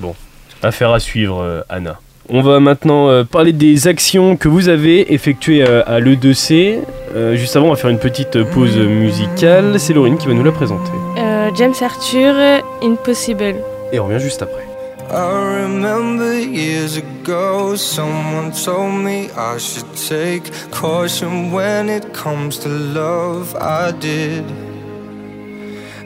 Speaker 1: Affaire à suivre, euh, Anna. On va maintenant euh, parler des actions que vous avez effectuées euh, à l'E2C. Euh, juste avant, on va faire une petite pause musicale. C'est Laurine qui va nous la présenter.
Speaker 6: Euh, James Arthur, Impossible.
Speaker 1: Et on revient juste après.
Speaker 7: I remember years ago, someone told me I should take caution when it comes to love. I did.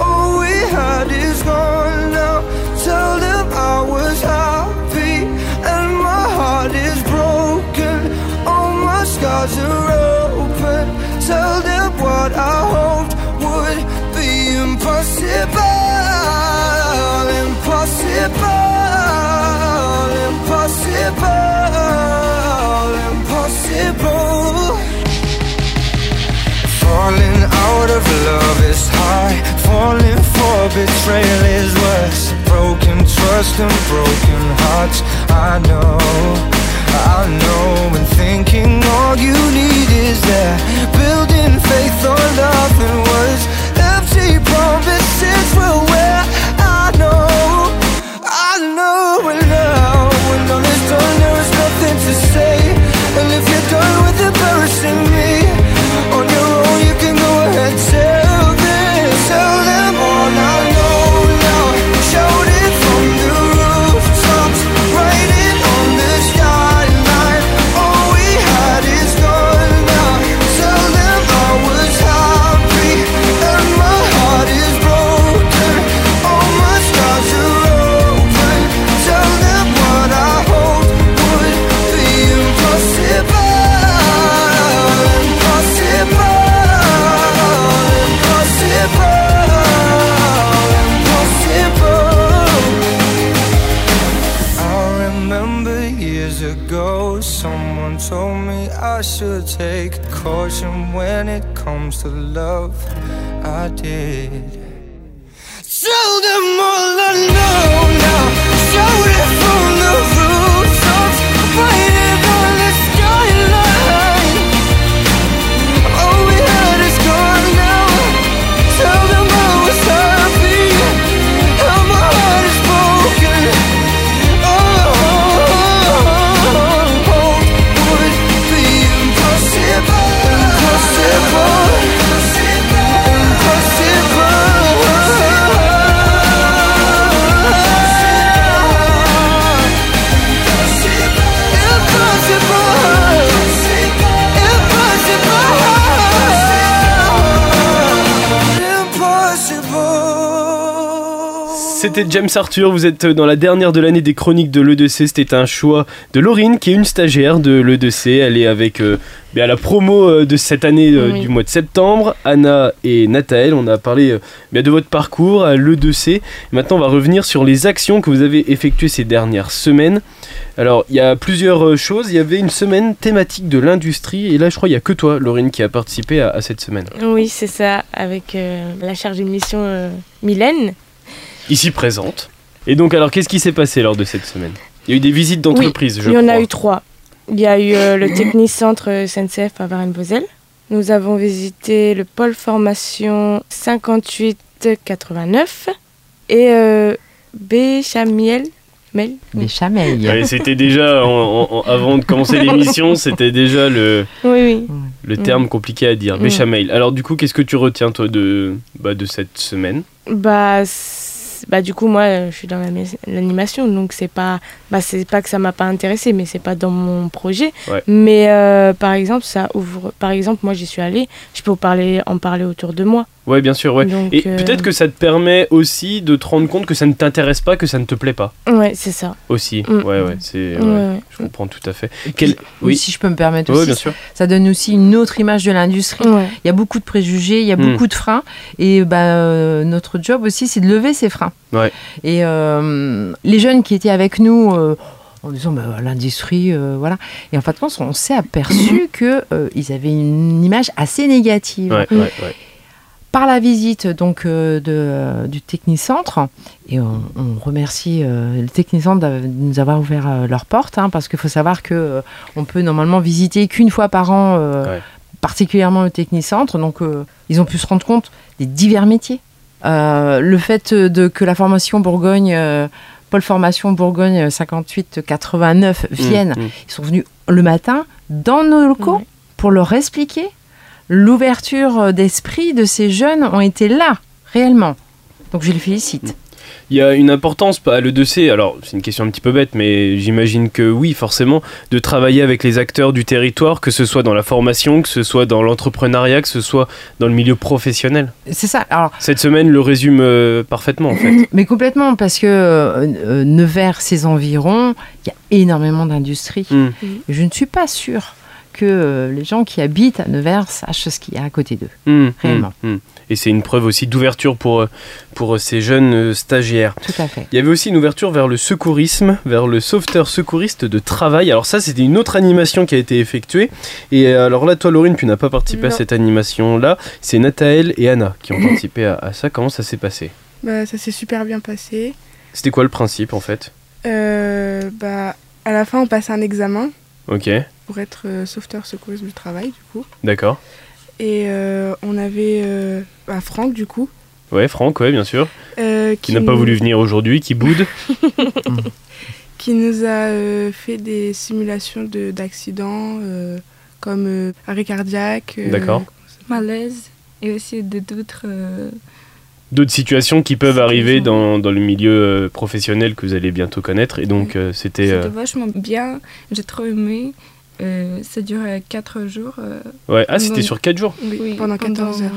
Speaker 7: all we had is gone now. Tell them I was happy and my heart is broken. All my scars are open. Tell them what I hoped would be impossible, impossible, impossible, impossible. Falling out of love is high, falling for betrayal is worse. Broken trust and broken hearts, I know, I know. And thinking all you need is that building faith on nothing words. Empty promises will.
Speaker 1: C'était James Arthur, vous êtes dans la dernière de l'année des chroniques de l'E2C. C'était un choix de Laurine, qui est une stagiaire de l'E2C. Elle est avec euh, à la promo euh, de cette année euh,
Speaker 4: Oui.
Speaker 1: du mois de septembre. Anna et Nathaël, on a parlé euh, de votre parcours à l'E2C. Maintenant, on va revenir sur les actions que vous avez effectuées ces dernières semaines. Alors, il y a plusieurs choses. Il y avait une semaine thématique de l'industrie. Et là, je crois qu'il n'y a que toi, Laurine, qui a participé à, à cette semaine.
Speaker 4: Oui, c'est ça, avec euh, la chargée de mission euh, Mylène.
Speaker 1: Ici présente. Et donc, alors, qu'est-ce qui s'est passé lors de cette semaine? Il y a eu des visites d'entreprise, je
Speaker 4: Il y en
Speaker 1: crois.
Speaker 4: a eu trois. Il y a eu euh, le Technicentre SNCF à Varennes-Vauzelles. Nous avons visité le pôle formation 5889 et euh, Béchamiel. Mel.
Speaker 1: Ouais, c'était déjà, en- en- en- avant de commencer l'émission, c'était déjà le,
Speaker 4: Oui, oui.
Speaker 1: le
Speaker 4: Mm.
Speaker 1: terme compliqué à dire.
Speaker 4: Mm.
Speaker 1: Béchamel. Alors du coup, qu'est-ce que tu retiens toi de, bah, de cette semaine?
Speaker 4: Bah, bah, du coup, moi, euh, je suis dans l'animation, donc c'est pas, bah, c'est pas que ça m'a pas intéressé, mais c'est pas dans mon projet.
Speaker 1: Ouais.
Speaker 4: Mais euh, par exemple, ça ouvre. Par exemple, moi, j'y suis allée, je peux en parler, en parler autour de moi.
Speaker 1: Ouais, bien sûr, ouais.
Speaker 4: Donc,
Speaker 1: Et
Speaker 4: euh,
Speaker 1: peut-être que ça te permet aussi de te rendre compte que ça ne t'intéresse pas, que ça ne te plaît pas
Speaker 4: Ouais, c'est ça.
Speaker 1: aussi.
Speaker 4: Mm.
Speaker 1: Ouais, ouais, c'est,
Speaker 4: Ouais,
Speaker 1: ouais,
Speaker 4: ouais.
Speaker 1: je comprends tout à fait. Quel- Oui.
Speaker 2: Si je peux me permettre
Speaker 1: Ouais,
Speaker 2: aussi,
Speaker 1: bien sûr.
Speaker 2: ça donne aussi une autre image de l'industrie.
Speaker 4: Ouais.
Speaker 2: Il y a beaucoup de préjugés, il y a
Speaker 1: Mm.
Speaker 2: beaucoup de freins. Et bah, euh, notre job aussi, c'est de lever ces freins.
Speaker 1: Ouais.
Speaker 2: Et euh, les jeunes qui étaient avec nous, euh, en disant bah, l'industrie, euh, voilà. Et en fait, on s'est aperçu qu'ils avaient une image assez négative.
Speaker 1: Ouais,
Speaker 4: Mm.
Speaker 1: ouais, ouais.
Speaker 2: Par la visite donc euh, de, euh, du Technicentre, et on, on remercie euh, le Technicentre de nous avoir ouvert euh, leurs portes, hein, parce qu'il faut savoir que euh, on peut normalement visiter qu'une fois par an, euh,
Speaker 1: Ouais.
Speaker 2: particulièrement le Technicentre. Donc, euh, ils ont pu se rendre compte des divers métiers. Euh, le fait de, que la formation Bourgogne, euh, Pôle Formation Bourgogne 58-89 vienne,
Speaker 1: Mm, mm.
Speaker 2: ils sont venus le matin dans nos locaux pour leur expliquer. L'ouverture d'esprit de ces jeunes ont été là, réellement. Donc je les félicite.
Speaker 1: Il y a une importance à l'E2C, alors c'est une question un petit peu bête, mais j'imagine que oui, forcément, de travailler avec les acteurs du territoire, que ce soit dans la formation, que ce soit dans l'entrepreneuriat, que ce soit dans le milieu professionnel.
Speaker 2: C'est ça. Alors,
Speaker 1: Cette semaine le résume euh, parfaitement en fait.
Speaker 2: mais complètement, parce que euh, euh, Nevers, ses environs, il y a énormément d'industries.
Speaker 1: Mm.
Speaker 2: Je ne suis pas sûre que euh, les gens qui habitent à Nevers sachent ce qu'il y a à côté d'eux.
Speaker 1: Hum,
Speaker 2: Réellement.
Speaker 1: hum, hum. Et c'est une preuve aussi d'ouverture pour, euh, pour ces jeunes euh, stagiaires.
Speaker 2: Tout à fait.
Speaker 1: Il y avait aussi une ouverture vers le secourisme, vers le sauveteur secouriste de travail. Alors ça, c'était une autre animation qui a été effectuée. Et euh, alors là, toi, Laurine, tu n'as pas participé à cette animation-là. C'est Nathaël et Anna qui ont participé à, à ça. Comment ça s'est passé?
Speaker 5: Bah, ça s'est super bien passé.
Speaker 1: C'était quoi le principe, en fait?
Speaker 5: Euh, bah, à la fin, on passe un examen
Speaker 1: Ok,
Speaker 5: pour être euh, sauveteur secouriste du travail, du coup.
Speaker 1: d'accord.
Speaker 5: Et euh, on avait euh, bah, Franck, du coup,
Speaker 1: Ouais, Franck, ouais, bien sûr.
Speaker 5: euh,
Speaker 1: Qui n'a pas voulu venir aujourd'hui, qui boude.
Speaker 5: qui nous a euh, fait des simulations de- d'accidents, euh, comme euh, arrêt cardiaque. euh,
Speaker 1: D'accord.
Speaker 6: Malaise et aussi de d'autres.
Speaker 1: D'autres situations qui peuvent arriver dans, dans le milieu euh, professionnel que vous allez bientôt connaître. Et donc, euh, c'était...
Speaker 6: C'était
Speaker 1: euh,
Speaker 6: vachement bien. J'ai trop aimé. Euh, ça durait 4 jours. euh,
Speaker 1: Ouais, ah, c'était sur 4 jours.
Speaker 5: Oui,
Speaker 6: oui,
Speaker 5: pendant 14 heures.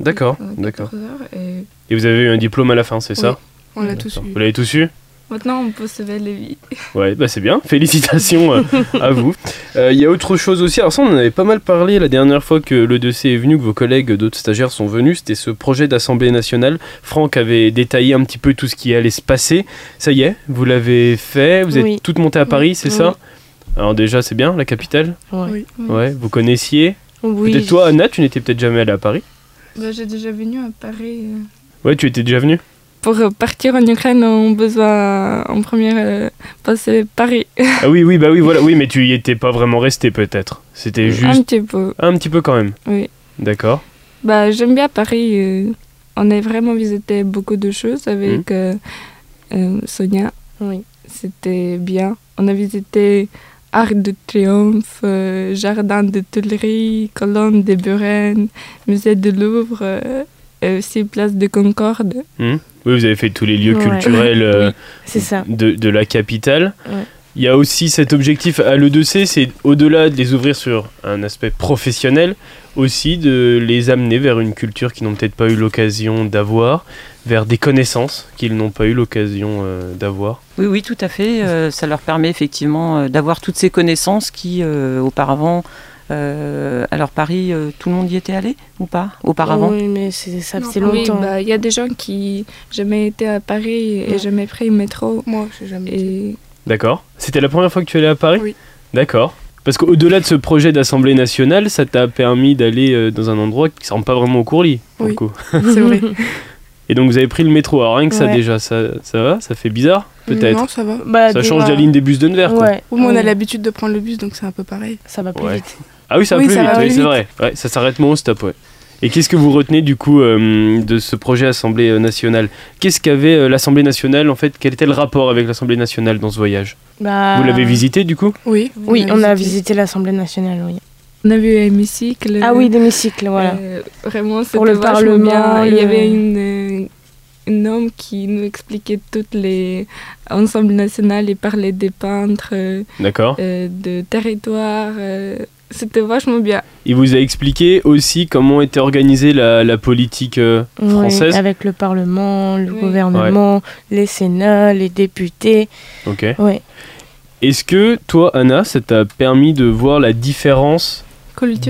Speaker 1: D'accord, d'accord.
Speaker 6: 14 heures, et
Speaker 1: Et vous avez eu un diplôme à la fin, c'est ça
Speaker 5: On l'a tous eu.
Speaker 1: Vous l'avez tous eu
Speaker 6: maintenant, on peut sauver les vies.
Speaker 1: Ouais, bah c'est bien. Félicitations euh, à vous. Euh, Il y a autre chose aussi. Alors ça, on en avait pas mal parlé la dernière fois que le 2C est venu, que vos collègues d'autres stagiaires sont venus. C'était ce projet d'Assemblée nationale. Franck avait détaillé un petit peu tout ce qui allait se passer. Ça y est, vous l'avez fait. Vous êtes
Speaker 2: Oui.
Speaker 1: toutes montées à Paris, c'est
Speaker 2: Oui.
Speaker 1: ça? Alors déjà, c'est bien, la capitale?
Speaker 2: Ouais.
Speaker 5: Oui.
Speaker 1: Ouais, vous connaissiez?
Speaker 2: Oui.
Speaker 1: Peut-être toi, Anna, tu n'étais peut-être jamais allée à Paris?
Speaker 6: Bah, J'ai déjà venu à Paris. euh,
Speaker 1: Ouais, tu étais déjà venue?
Speaker 6: Pour partir en Ukraine, on a besoin en première euh, passer Paris.
Speaker 1: Ah oui, oui, bah oui, voilà. Oui, mais tu y étais pas vraiment resté peut-être. C'était
Speaker 6: Un
Speaker 1: juste
Speaker 6: petit peu.
Speaker 1: un petit peu quand même.
Speaker 6: Oui.
Speaker 1: D'accord.
Speaker 6: Bah, J'aime bien Paris. euh, on a vraiment visité beaucoup de choses avec euh, euh, Sonia.
Speaker 2: Oui.
Speaker 6: C'était bien. On a visité Arc de Triomphe, euh, Jardin de Tuileries, Colonne de Buren, Musée de Louvre, euh, et aussi Place de Concorde.
Speaker 1: Oui, vous avez fait tous les lieux
Speaker 2: Ouais.
Speaker 1: culturels euh,
Speaker 2: ça.
Speaker 1: de, de la capitale.
Speaker 2: Ouais.
Speaker 1: Il y a aussi cet objectif à l'E2C, c'est au-delà de les ouvrir sur un aspect professionnel, aussi de les amener vers une culture qu'ils n'ont peut-être pas eu l'occasion d'avoir, vers des connaissances qu'ils n'ont pas eu l'occasion euh, d'avoir.
Speaker 3: Oui, oui, tout à fait. Euh, ça leur permet effectivement euh, d'avoir toutes ces connaissances qui, euh, auparavant, euh, alors Paris, euh, tout le monde y était allé ou pas Auparavant
Speaker 2: Oui, mais c'est- ça
Speaker 5: Non,
Speaker 2: faisait
Speaker 6: Oui,
Speaker 2: longtemps.
Speaker 6: bah, il y a des gens qui jamais été à Paris et
Speaker 5: Ouais.
Speaker 6: jamais pris le métro.
Speaker 5: Moi, je sais jamais. été.
Speaker 6: Et
Speaker 1: D'accord C'était la première fois que tu allais à Paris
Speaker 5: Oui.
Speaker 1: D'accord. Parce qu'au-delà de ce projet d'Assemblée nationale, ça t'a permis d'aller euh, dans un endroit qui ne rend pas vraiment au Courlis, pour le
Speaker 5: Oui.
Speaker 1: coup.
Speaker 5: C'est vrai.
Speaker 1: Et donc vous avez pris le métro. Alors rien que ça déjà, ça, ça va? Ça fait bizarre Peut-être?
Speaker 5: Non, ça va.
Speaker 2: Bah,
Speaker 1: Ça change de la ligne des bus de Nevers, quoi.
Speaker 2: Ouais.
Speaker 5: Ou moi, on a l'habitude de prendre le bus, donc c'est un peu pareil.
Speaker 2: Ça va plus
Speaker 1: Ouais.
Speaker 2: vite.
Speaker 1: Ah oui, ça va
Speaker 5: Oui,
Speaker 1: plus
Speaker 5: ça
Speaker 1: vite, oui, c'est vrai. Ouais, ça s'arrête moins au stop, ouais. Et qu'est-ce que vous retenez du coup euh, de ce projet Assemblée euh, nationale? Qu'est-ce qu'avait euh, l'Assemblée nationale en fait? Quel était le rapport avec l'Assemblée nationale dans ce voyage?
Speaker 2: Bah,
Speaker 1: Vous l'avez visité du coup?
Speaker 5: Oui.
Speaker 2: Oui, on a visité l'Assemblée nationale, oui.
Speaker 6: on a vu l'hémicycle.
Speaker 2: Ah oui, l'hémicycle, voilà.
Speaker 6: Euh, vraiment, c'était
Speaker 2: Pour le Parlement.
Speaker 6: Il y avait une, euh, un homme qui nous expliquait toutes les ensembles nationaux. Il parlait des peintres,
Speaker 1: D'accord.
Speaker 6: euh, de territoires. Euh, c'était vachement bien.
Speaker 1: Il vous a expliqué aussi comment était organisée la, la politique euh,
Speaker 2: Ouais,
Speaker 1: française
Speaker 2: avec le Parlement, le
Speaker 6: Oui.
Speaker 2: gouvernement, les Sénats, les députés.
Speaker 1: Ok.
Speaker 2: Ouais.
Speaker 1: Est-ce que toi, Anna, ça t'a permis de voir la différence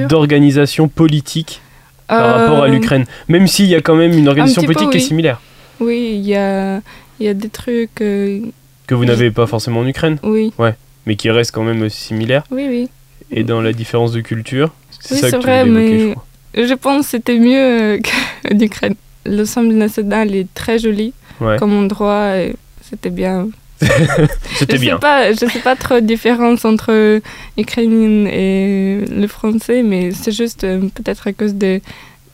Speaker 1: d'organisation politique par rapport à
Speaker 6: Euh,
Speaker 1: l'Ukraine? Même s'il y a quand même une organisation
Speaker 6: peu,
Speaker 1: politique qui est similaire,
Speaker 6: Oui, il y a, il y a des trucs. euh,
Speaker 1: que vous n'avez pas forcément en Ukraine,
Speaker 6: oui,
Speaker 1: mais qui restent quand même similaires.
Speaker 6: oui, oui.
Speaker 1: Et dans la différence de culture
Speaker 6: Oui,
Speaker 1: ça
Speaker 6: c'est
Speaker 1: que tu
Speaker 6: vrai,
Speaker 1: je
Speaker 6: mais
Speaker 1: crois.
Speaker 6: je pense que c'était mieux euh, qu'en Ukraine. L'Assemblée nationale est très jolie
Speaker 1: Ouais.
Speaker 6: comme endroit. et C'était bien.
Speaker 1: C'était
Speaker 6: je
Speaker 1: bien.
Speaker 6: Sais pas, je sais pas trop la différence entre l'ukrainien et le français, mais c'est juste euh, peut-être à cause de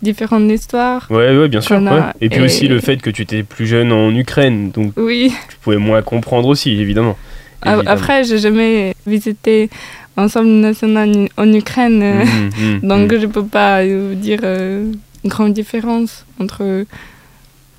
Speaker 6: différentes histoires.
Speaker 1: Ouais, ouais, bien sûr. ouais. Et puis
Speaker 6: et-
Speaker 1: aussi le fait que tu étais plus jeune en Ukraine, donc
Speaker 6: Oui.
Speaker 1: tu pouvais moins comprendre aussi, évidemment. Évidemment.
Speaker 6: Après, j'ai jamais visité l'ensemble national en Ukraine, euh,
Speaker 1: Mhm, mhm,
Speaker 6: donc
Speaker 1: mhm.
Speaker 6: je peux pas vous dire euh, une grande différence entre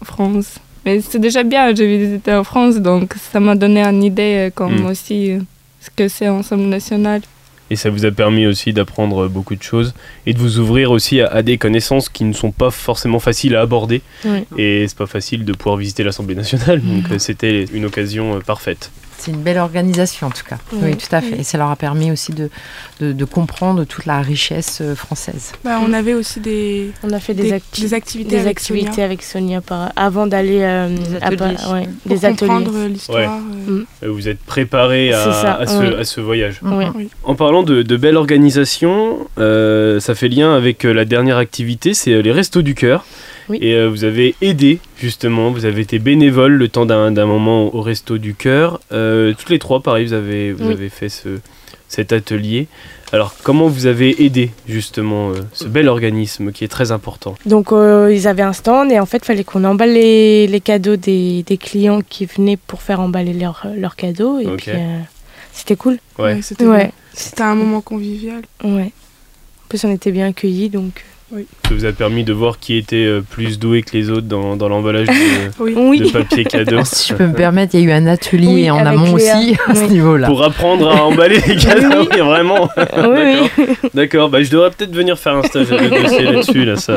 Speaker 6: France. Mais c'est déjà bien, j'ai visité en France, donc ça m'a donné une idée euh, comme
Speaker 1: Mm.
Speaker 6: aussi euh, ce que c'est ensemble national.
Speaker 1: Et ça vous a permis aussi d'apprendre beaucoup de choses et de vous ouvrir aussi à, à des connaissances qui ne sont pas forcément faciles à aborder.
Speaker 2: Ouais.
Speaker 1: Et c'est pas facile de pouvoir visiter l'Assemblée nationale, donc euh, c'était une occasion euh, parfaite.
Speaker 2: C'est une belle organisation en tout cas. Oui,
Speaker 4: Oui.
Speaker 2: tout à fait. Et ça leur a permis aussi de, de, de comprendre toute la richesse euh, française.
Speaker 5: Bah, on avait aussi des,
Speaker 4: On a fait des,
Speaker 5: des,
Speaker 4: acti-
Speaker 5: des activités,
Speaker 4: des
Speaker 5: avec
Speaker 4: activités
Speaker 5: Sonia
Speaker 4: avec Sonia par- avant d'aller euh,
Speaker 3: Des
Speaker 4: à
Speaker 3: ateliers.
Speaker 4: ouais,
Speaker 5: pour
Speaker 4: des ateliers.
Speaker 5: comprendre euh, l'histoire. euh.
Speaker 1: Euh, Vous êtes préparé à,
Speaker 4: ça,
Speaker 1: à ce,
Speaker 4: oui.
Speaker 1: à ce voyage.
Speaker 4: Oui.
Speaker 2: Mhm.
Speaker 1: En parlant de, de belle organisation, euh, ça fait lien avec la dernière activité, c'est les Restos du Cœur.
Speaker 4: Oui.
Speaker 1: Et euh, vous avez aidé, justement, vous avez été bénévole le temps d'un moment au Resto du Cœur. Euh, toutes les trois, pareil, vous avez, vous
Speaker 4: Oui.
Speaker 1: avez fait ce, cet atelier. Alors, comment vous avez aidé, justement, euh, ce bel organisme qui est très important?
Speaker 4: Donc euh, ils avaient un stand et en fait il fallait qu'on emballe les, les cadeaux des, des clients qui venaient pour faire emballer leurs cadeaux et puis euh, c'était cool.
Speaker 1: Ouais.
Speaker 5: Ouais, c'était
Speaker 4: Ouais.
Speaker 5: bien. C'était un moment convivial.
Speaker 4: Ouais. En plus on était bien accueillis donc.
Speaker 1: Ça vous a permis de voir qui était euh, plus doué que les autres dans, dans l'emballage de,
Speaker 5: Oui.
Speaker 4: Oui.
Speaker 1: de papier cadeau.
Speaker 2: Ah, si je peux me permettre, il y a eu un atelier
Speaker 4: Oui,
Speaker 2: en
Speaker 4: avec
Speaker 2: amont
Speaker 4: Léa.
Speaker 2: aussi à ce niveau-là.
Speaker 1: Pour apprendre à emballer les cadeaux, oui, vraiment.
Speaker 4: oui, oui.
Speaker 1: D'accord, bah, je devrais peut-être venir faire un stage à dossier là-dessus. Là, ça,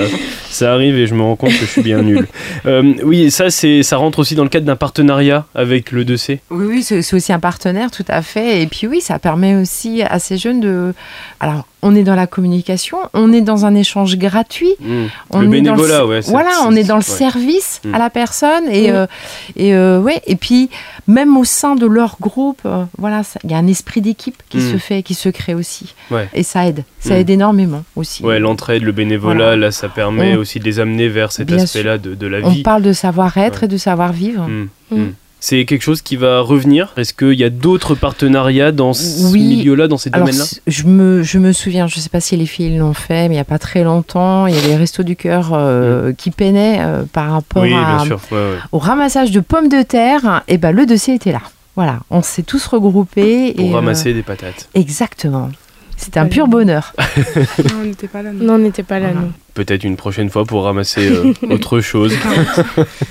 Speaker 1: ça arrive et je me rends compte que je suis bien nul. Euh, oui, et ça, c'est, ça rentre aussi dans le cadre d'un partenariat avec le 2C.
Speaker 2: Oui, oui, c'est aussi un partenaire, tout à fait. Et puis oui, ça permet aussi à ces jeunes de... Alors, on est dans la communication, on est dans un échange gratuit.
Speaker 1: Mm.
Speaker 2: On
Speaker 1: le
Speaker 2: est dans
Speaker 1: bénévolat, ouais. c'est-
Speaker 2: Voilà, on est dans le
Speaker 1: ouais.
Speaker 2: service à la personne et
Speaker 4: Mm.
Speaker 2: euh, et euh, ouais et puis même au sein de leur groupe, euh, voilà, il y a un esprit d'équipe qui
Speaker 1: Mm.
Speaker 2: se fait, qui se crée aussi.
Speaker 1: Ouais.
Speaker 2: Et ça aide, ça aide énormément aussi.
Speaker 1: Ouais, l'entraide, le bénévolat,
Speaker 2: Voilà.
Speaker 1: là, ça permet
Speaker 2: On-
Speaker 1: aussi de les amener vers cet aspect-là de, de la
Speaker 2: On
Speaker 1: vie.
Speaker 2: parle de savoir-être
Speaker 1: Ouais.
Speaker 2: et de savoir-vivre.
Speaker 1: Mm.
Speaker 4: Mm.
Speaker 1: Mm. C'est quelque chose qui va revenir? Est-ce qu'il y a d'autres partenariats dans ce
Speaker 2: Oui.
Speaker 1: milieu-là, dans ces domaines-là?
Speaker 2: je me, je me souviens, je ne sais pas si les filles l'ont fait, mais il n'y a pas très longtemps, il y a les Restos du Cœur euh, qui peinaient euh, par rapport
Speaker 1: Mm. Oui,
Speaker 2: à-
Speaker 1: bien sûr. ouais, ouais.
Speaker 2: au ramassage de pommes de terre. Et ben, le dossier était là. Voilà, on s'est tous regroupés.
Speaker 1: Pour
Speaker 2: et, euh,
Speaker 1: ramasser des patates.
Speaker 2: exactement. C'était un pur bonheur.
Speaker 5: Non, on n'était pas là. non.
Speaker 4: Non on n'était pas là
Speaker 2: Voilà.
Speaker 4: non.
Speaker 1: Peut-être une prochaine fois pour ramasser euh, autre chose.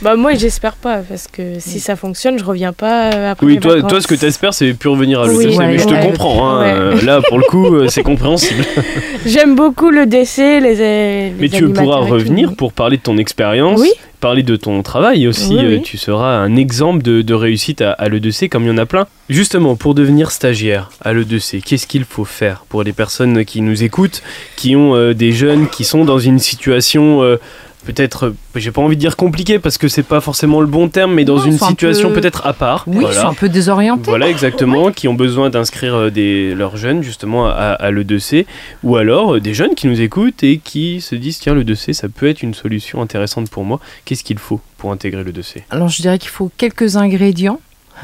Speaker 4: Bah moi j'espère pas parce que si ça fonctionne je reviens pas euh, après
Speaker 1: Oui, toi,
Speaker 4: vacances.
Speaker 1: toi, ce que tu espères, c'est plus revenir à
Speaker 4: Oui,
Speaker 1: l'EDC.
Speaker 2: ouais,
Speaker 1: mais je te
Speaker 2: ouais.
Speaker 1: comprends. hein, euh, Là, pour le coup, c'est compréhensible.
Speaker 4: J'aime beaucoup le décès, les, les
Speaker 1: Mais tu pourras
Speaker 4: tout,
Speaker 1: revenir pour parler de ton expérience,
Speaker 4: Oui.
Speaker 1: parler de ton travail aussi.
Speaker 4: Oui, oui.
Speaker 1: Tu seras un exemple de, de réussite à, à l'EDC, comme il y en a plein. Justement, pour devenir stagiaire à l'EDC, qu'est-ce qu'il faut faire pour les personnes qui nous écoutent, qui ont euh, des jeunes qui sont dans une situation. euh, Peut-être, euh, j'ai pas envie de dire compliquée parce que c'est pas forcément le bon terme, mais dans
Speaker 2: Non,
Speaker 1: une
Speaker 2: sont un
Speaker 1: situation
Speaker 2: peu-
Speaker 1: peut-être à part.
Speaker 2: Oui,
Speaker 1: Voilà.
Speaker 2: suis un peu désorientée.
Speaker 1: Voilà, exactement, qui ont besoin d'inscrire euh, des, leurs jeunes justement à, à l'E2C, ou alors des jeunes qui nous écoutent et qui se disent tiens, l'E2C, ça peut être une solution intéressante pour moi. Qu'est-ce qu'il faut pour intégrer l'E2C
Speaker 2: Alors, je dirais qu'il faut quelques ingrédients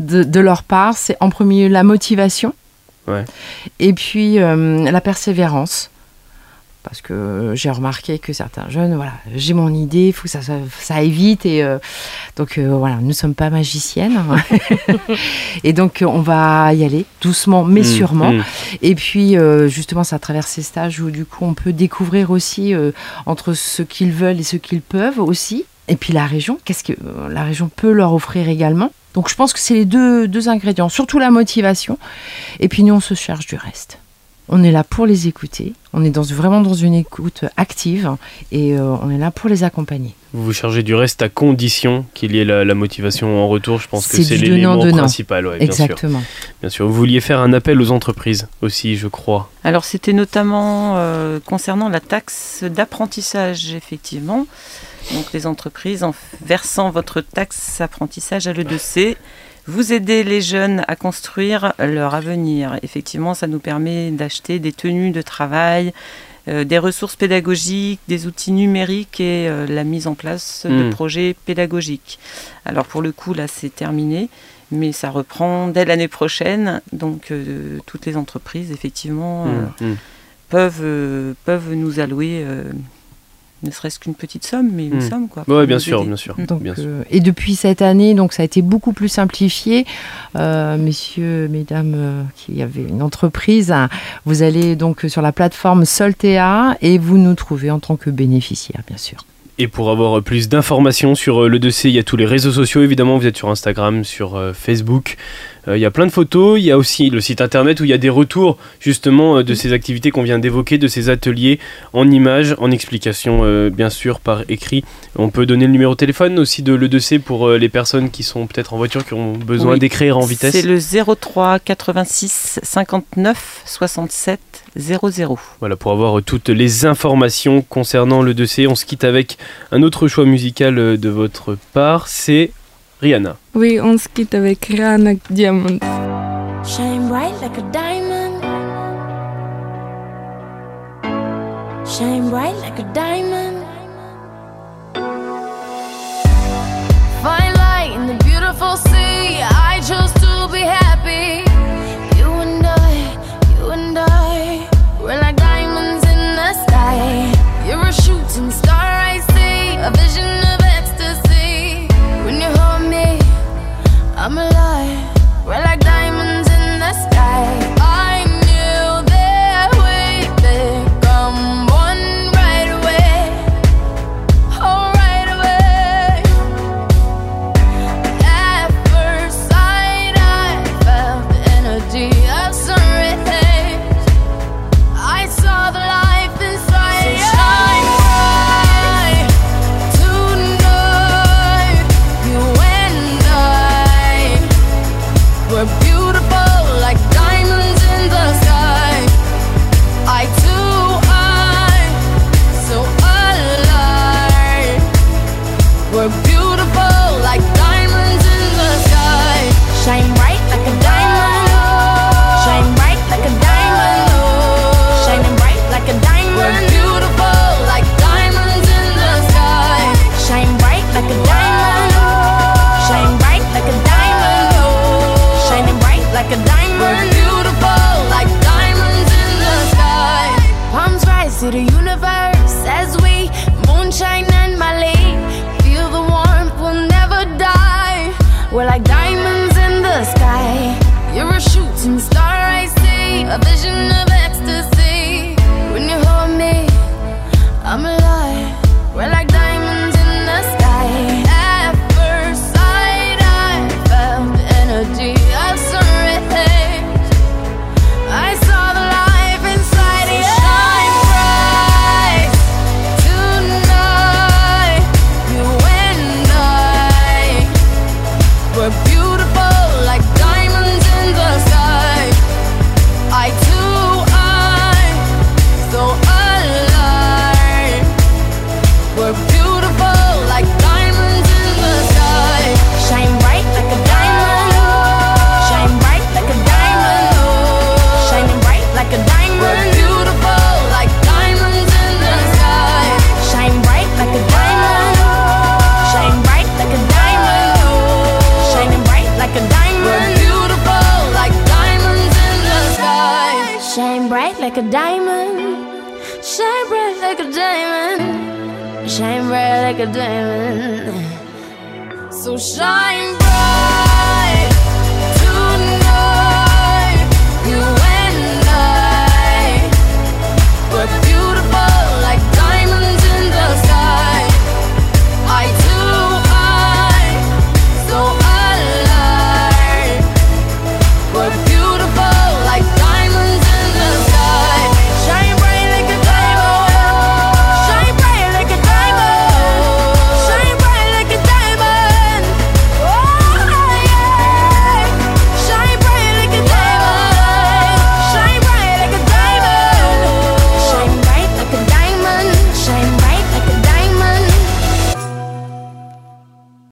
Speaker 2: de, de leur part. C'est en premier lieu la motivation.
Speaker 1: Ouais.
Speaker 2: Et puis euh, la persévérance. Parce que j'ai remarqué que certains jeunes, voilà, j'ai mon idée, il faut que ça, ça, ça aille vite. Et euh, donc euh, voilà, nous ne sommes pas magiciennes. et donc euh, on va y aller doucement mais
Speaker 1: Mmh,
Speaker 2: sûrement.
Speaker 1: mmh.
Speaker 2: Et puis, euh, justement, c'est à travers ces stages où, du coup, on peut découvrir aussi euh, entre ce qu'ils veulent et ce qu'ils peuvent aussi. Et puis, la région, qu'est-ce que euh, la région peut leur offrir également. Donc, je pense que c'est les deux, deux ingrédients, surtout la motivation. Et puis, nous, on se charge du reste. On est là pour les écouter. On est dans, vraiment dans une écoute active et euh, on est là pour les accompagner.
Speaker 1: Vous vous chargez du reste à condition qu'il y ait la, la motivation en retour. Je pense que
Speaker 2: C'est
Speaker 1: l'élément principal. ouais, bien sûr.
Speaker 2: Exactement.
Speaker 1: Bien sûr. Vous vouliez faire un appel aux entreprises aussi, je crois.
Speaker 3: Alors c'était notamment euh, concernant la taxe d'apprentissage, effectivement. Donc les entreprises, en versant votre taxe apprentissage à l'E2C, vous aidez les jeunes à construire leur avenir. Effectivement, ça nous permet d'acheter des tenues de travail, euh, des ressources pédagogiques, des outils numériques et euh, la mise en place de
Speaker 1: Mm.
Speaker 3: projets pédagogiques. Alors pour le coup, là, c'est terminé. Mais ça reprend dès l'année prochaine. Donc, euh, toutes les entreprises, effectivement,
Speaker 1: Mmh, mmh.
Speaker 3: peuvent, peuvent nous allouer ne serait-ce qu'une petite somme, mais une
Speaker 1: Mm.
Speaker 3: somme. Quoi, pour
Speaker 1: bien sûr,
Speaker 3: aider.
Speaker 1: bien sûr.
Speaker 2: Donc,
Speaker 1: Bien sûr.
Speaker 2: euh, et depuis cette année, donc ça a été beaucoup plus simplifié. Euh, messieurs, mesdames, euh, qui avaient une entreprise, hein, vous allez donc sur la plateforme Soltea et vous nous trouvez en tant que bénéficiaire, bien sûr.
Speaker 1: Et pour avoir plus d'informations sur euh, le dossier, il y a tous les réseaux sociaux évidemment. Vous êtes sur Instagram, sur Facebook. Euh, il y a plein de photos, il y a aussi le site internet où il y a des retours justement euh, de ces activités qu'on vient d'évoquer, de ces ateliers en images, en explications euh, bien sûr par écrit. On peut donner le numéro de téléphone aussi de l'E2C pour les personnes qui sont peut-être en voiture, qui ont besoin d'écrire en vitesse.
Speaker 3: C'est le 03 86 59 67 00.
Speaker 1: Voilà, pour avoir toutes les informations concernant l'E2C, on se quitte avec un autre choix musical de votre part, c'est Rihanna.
Speaker 6: Oui, on se quitte avec Rihanna Diamond.
Speaker 8: Shine bright like a diamond. Shine bright like a diamond.